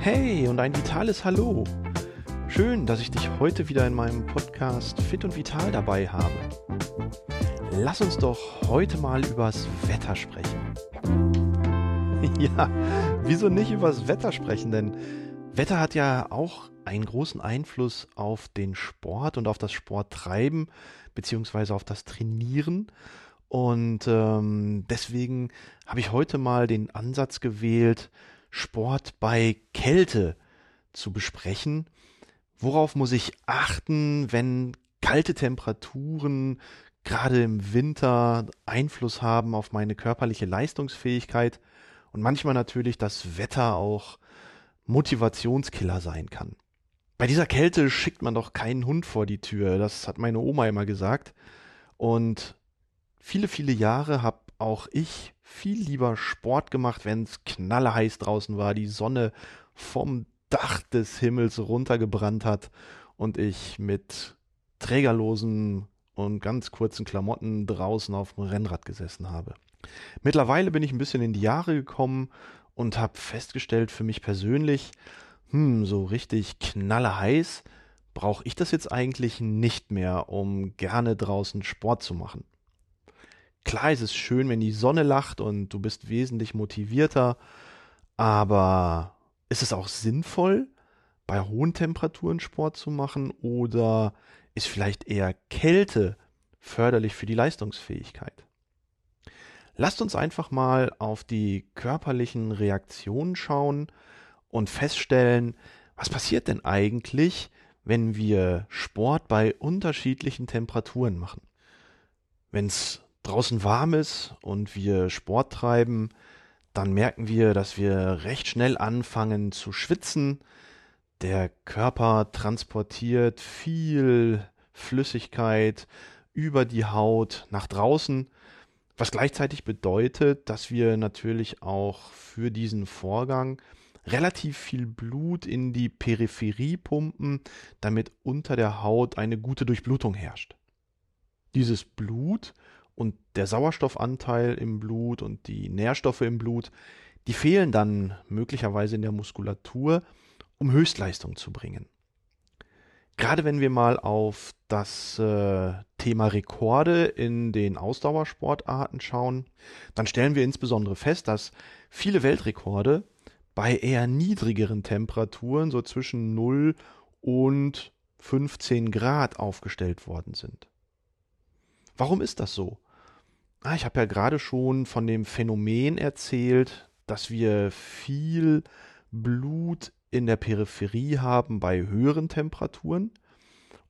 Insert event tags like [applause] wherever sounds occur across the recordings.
Hey und ein vitales Hallo. Schön, dass ich dich heute wieder in meinem Podcast Fit und Vital dabei habe. Lass uns doch heute mal übers Wetter sprechen. [laughs] Ja, wieso nicht übers Wetter sprechen? Denn Wetter hat ja auch einen großen Einfluss auf den Sport und auf das Sporttreiben beziehungsweise auf das Trainieren. Und ähm, deswegen habe ich heute mal den Ansatz gewählt, Sport bei Kälte zu besprechen. Worauf muss ich achten, wenn kalte Temperaturen gerade im Winter Einfluss haben auf meine körperliche Leistungsfähigkeit und manchmal natürlich das Wetter auch Motivationskiller sein kann. Bei dieser Kälte schickt man doch keinen Hund vor die Tür, das hat meine Oma immer gesagt. Und viele, viele Jahre habe auch ich viel lieber Sport gemacht, wenn es knalleheiß draußen war, die Sonne vom Dach des Himmels runtergebrannt hat und ich mit trägerlosen und ganz kurzen Klamotten draußen auf dem Rennrad gesessen habe. Mittlerweile bin ich ein bisschen in die Jahre gekommen und habe festgestellt für mich persönlich, hm, so richtig knalleheiß brauche ich das jetzt eigentlich nicht mehr, um gerne draußen Sport zu machen. Klar ist es schön, wenn die Sonne lacht und du bist wesentlich motivierter, aber ist es auch sinnvoll, bei hohen Temperaturen Sport zu machen oder ist vielleicht eher Kälte förderlich für die Leistungsfähigkeit? Lasst uns einfach mal auf die körperlichen Reaktionen schauen und feststellen, was passiert denn eigentlich, wenn wir Sport bei unterschiedlichen Temperaturen machen. Wenn es draußen warm ist und wir Sport treiben, dann merken wir, dass wir recht schnell anfangen zu schwitzen. Der Körper transportiert viel Flüssigkeit über die Haut nach draußen, was gleichzeitig bedeutet, dass wir natürlich auch für diesen Vorgang relativ viel Blut in die Peripherie pumpen, damit unter der Haut eine gute Durchblutung herrscht. Dieses Blut und der Sauerstoffanteil im Blut und die Nährstoffe im Blut, die fehlen dann möglicherweise in der Muskulatur, um Höchstleistung zu bringen. Gerade wenn wir mal auf das äh, Thema Rekorde in den Ausdauersportarten schauen, dann stellen wir insbesondere fest, dass viele Weltrekorde bei eher niedrigeren Temperaturen, so zwischen 0 und 15 Grad aufgestellt worden sind. Warum ist das so? Ah, ich habe ja gerade schon von dem Phänomen erzählt, dass wir viel Blut in der Peripherie haben bei höheren Temperaturen.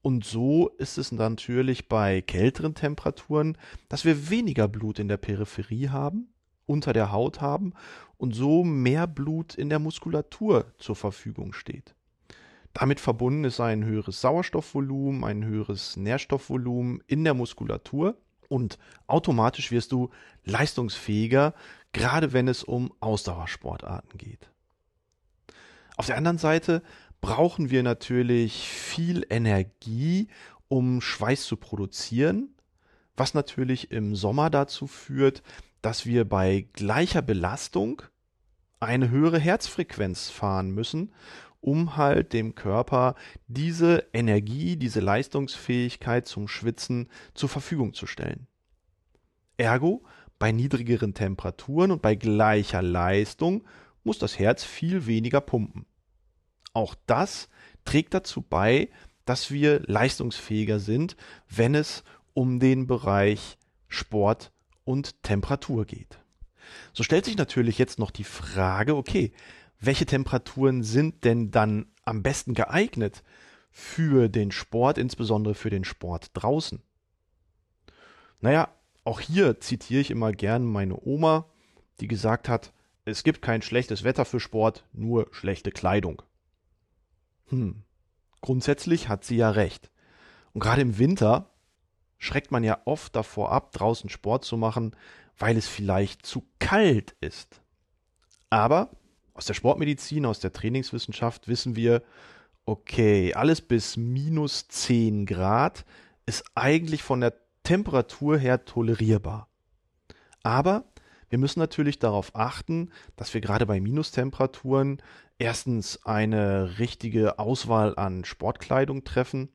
Und so ist es natürlich bei kälteren Temperaturen, dass wir weniger Blut in der Peripherie haben, unter der Haut haben und so mehr Blut in der Muskulatur zur Verfügung steht. Damit verbunden ist ein höheres Sauerstoffvolumen, ein höheres Nährstoffvolumen in der Muskulatur und automatisch wirst du leistungsfähiger, gerade wenn es um Ausdauersportarten geht. Auf der anderen Seite brauchen wir natürlich viel Energie, um Schweiß zu produzieren, was natürlich im Sommer dazu führt, dass wir bei gleicher Belastung eine höhere Herzfrequenz fahren müssen, um halt dem Körper diese Energie, diese Leistungsfähigkeit zum Schwitzen zur Verfügung zu stellen. Ergo, bei niedrigeren Temperaturen und bei gleicher Leistung muss das Herz viel weniger pumpen. Auch das trägt dazu bei, dass wir leistungsfähiger sind, wenn es um den Bereich Sport und Temperatur geht. So stellt sich natürlich jetzt noch die Frage, okay, welche Temperaturen sind denn dann am besten geeignet für den Sport, insbesondere für den Sport draußen? Naja, auch hier zitiere ich immer gern meine Oma, die gesagt hat, es gibt kein schlechtes Wetter für Sport, nur schlechte Kleidung. Hm, grundsätzlich hat sie ja recht. Und gerade im Winter schreckt man ja oft davor ab, draußen Sport zu machen, weil es vielleicht zu kalt ist. Aber aus der Sportmedizin, aus der Trainingswissenschaft wissen wir, okay, alles bis minus 10 Grad ist eigentlich von der Temperatur her tolerierbar. Aber Wir müssen natürlich darauf achten, dass wir gerade bei Minustemperaturen erstens eine richtige Auswahl an Sportkleidung treffen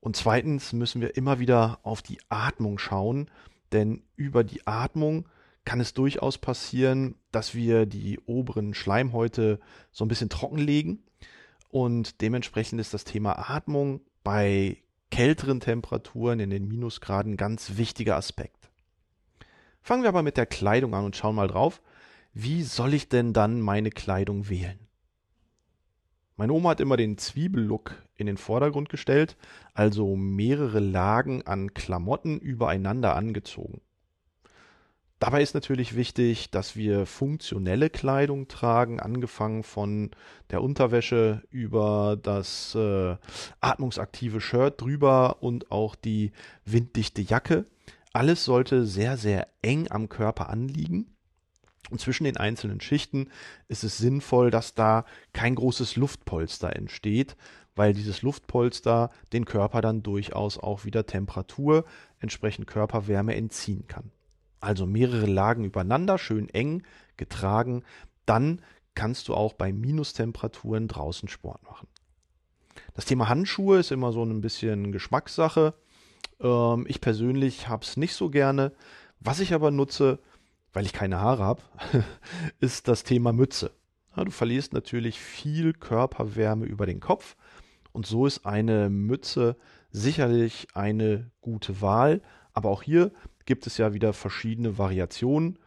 und zweitens müssen wir immer wieder auf die Atmung schauen, denn über die Atmung kann es durchaus passieren, dass wir die oberen Schleimhäute so ein bisschen trockenlegen und dementsprechend ist das Thema Atmung bei kälteren Temperaturen in den Minusgraden ganz wichtiger Aspekt. Fangen wir aber mit der Kleidung an und schauen mal drauf, wie soll ich denn dann meine Kleidung wählen? Meine Oma hat immer den Zwiebellook in den Vordergrund gestellt, also mehrere Lagen an Klamotten übereinander angezogen. Dabei ist natürlich wichtig, dass wir funktionelle Kleidung tragen, angefangen von der Unterwäsche über das äh, atmungsaktive Shirt drüber und auch die winddichte Jacke. Alles sollte sehr, sehr eng am Körper anliegen. Und zwischen den einzelnen Schichten ist es sinnvoll, dass da kein großes Luftpolster entsteht, weil dieses Luftpolster den Körper dann durchaus auch wieder Temperatur, entsprechend Körperwärme entziehen kann. Also mehrere Lagen übereinander, schön eng getragen. Dann kannst du auch bei Minustemperaturen draußen Sport machen. Das Thema Handschuhe ist immer so ein bisschen Geschmackssache. Ähm, ich persönlich habe es nicht so gerne. Was ich aber nutze, weil ich keine Haare habe, [laughs] ist das Thema Mütze. Ja, du verlierst natürlich viel Körperwärme über den Kopf und so ist eine Mütze sicherlich eine gute Wahl. Aber auch hier gibt es ja wieder verschiedene Variationen.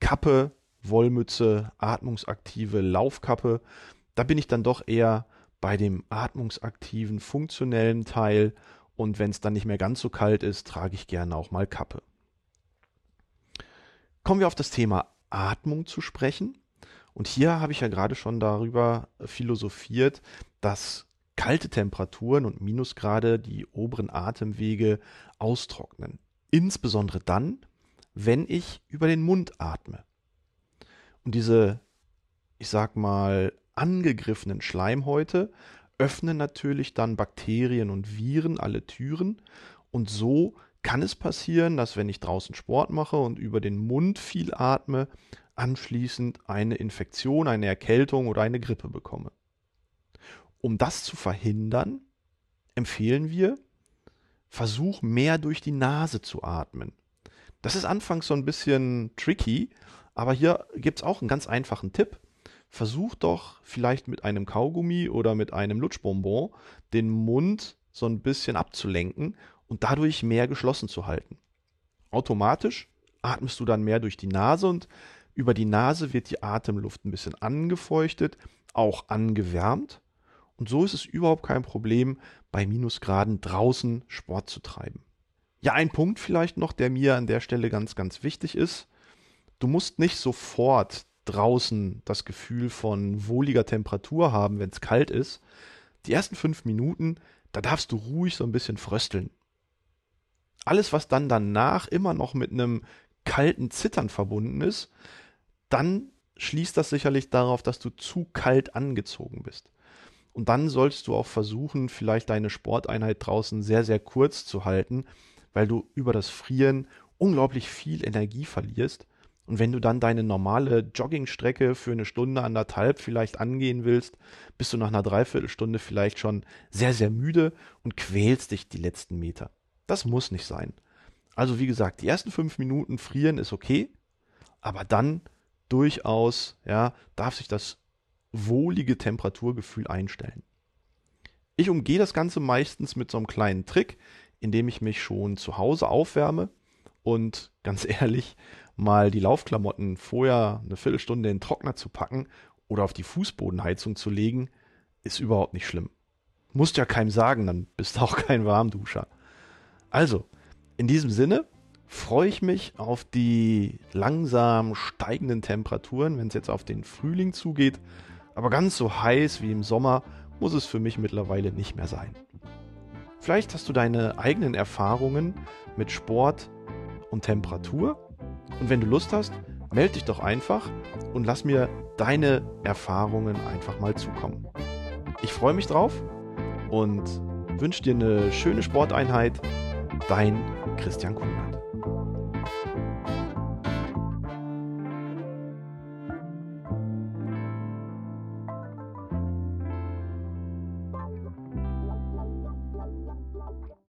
Kappe, Wollmütze, atmungsaktive Laufkappe. Da bin ich dann doch eher bei dem atmungsaktiven, funktionellen Teil. Und wenn es dann nicht mehr ganz so kalt ist, trage ich gerne auch mal Kappe. Kommen wir auf das Thema Atmung zu sprechen. Und hier habe ich ja gerade schon darüber philosophiert, dass kalte Temperaturen und Minusgrade die oberen Atemwege austrocknen. Insbesondere dann, wenn ich über den Mund atme. Und diese, ich sag mal, angegriffenen Schleimhäute öffnen natürlich dann Bakterien und Viren alle Türen. Und so kann es passieren, dass wenn ich draußen Sport mache und über den Mund viel atme, anschließend eine Infektion, eine Erkältung oder eine Grippe bekomme. Um das zu verhindern, empfehlen wir, versuch mehr durch die Nase zu atmen. Das ist anfangs so ein bisschen tricky, aber hier gibt es auch einen ganz einfachen Tipp. Versuch doch vielleicht mit einem Kaugummi oder mit einem Lutschbonbon den Mund so ein bisschen abzulenken und dadurch mehr geschlossen zu halten. Automatisch atmest du dann mehr durch die Nase und über die Nase wird die Atemluft ein bisschen angefeuchtet, auch angewärmt. Und so ist es überhaupt kein Problem, bei Minusgraden draußen Sport zu treiben. Ja, ein Punkt vielleicht noch, der mir an der Stelle ganz, ganz wichtig ist. Du musst nicht sofort draußen das Gefühl von wohliger Temperatur haben, wenn es kalt ist. Die ersten fünf Minuten, da darfst du ruhig so ein bisschen frösteln. Alles, was dann danach immer noch mit einem kalten Zittern verbunden ist, dann schließt das sicherlich darauf, dass du zu kalt angezogen bist. Und dann solltest du auch versuchen, vielleicht deine Sporteinheit draußen sehr, sehr kurz zu halten, weil du über das Frieren unglaublich viel Energie verlierst. Und wenn du dann deine normale Joggingstrecke für eine Stunde, anderthalb vielleicht angehen willst, bist du nach einer Dreiviertelstunde vielleicht schon sehr, sehr müde und quälst dich die letzten Meter. Das muss nicht sein. Also wie gesagt, die ersten fünf Minuten frieren ist okay, aber dann durchaus, ja, darf sich das wohlige Temperaturgefühl einstellen. Ich umgehe das Ganze meistens mit so einem kleinen Trick, indem ich mich schon zu Hause aufwärme und ganz [laughs] ehrlich, mal die Laufklamotten vorher eine Viertelstunde in den Trockner zu packen oder auf die Fußbodenheizung zu legen, ist überhaupt nicht schlimm. Musst ja keinem sagen, dann bist du auch kein Warmduscher. Also, in diesem Sinne freue ich mich auf die langsam steigenden Temperaturen, wenn es jetzt auf den Frühling zugeht aber ganz so heiß wie im Sommer muss es für mich mittlerweile nicht mehr sein. Vielleicht hast du deine eigenen Erfahrungen mit Sport und Temperatur. Und wenn du Lust hast, melde dich doch einfach und lass mir deine Erfahrungen einfach mal zukommen. Ich freue mich drauf und wünsche dir eine schöne Sporteinheit. Dein Christian Kunert.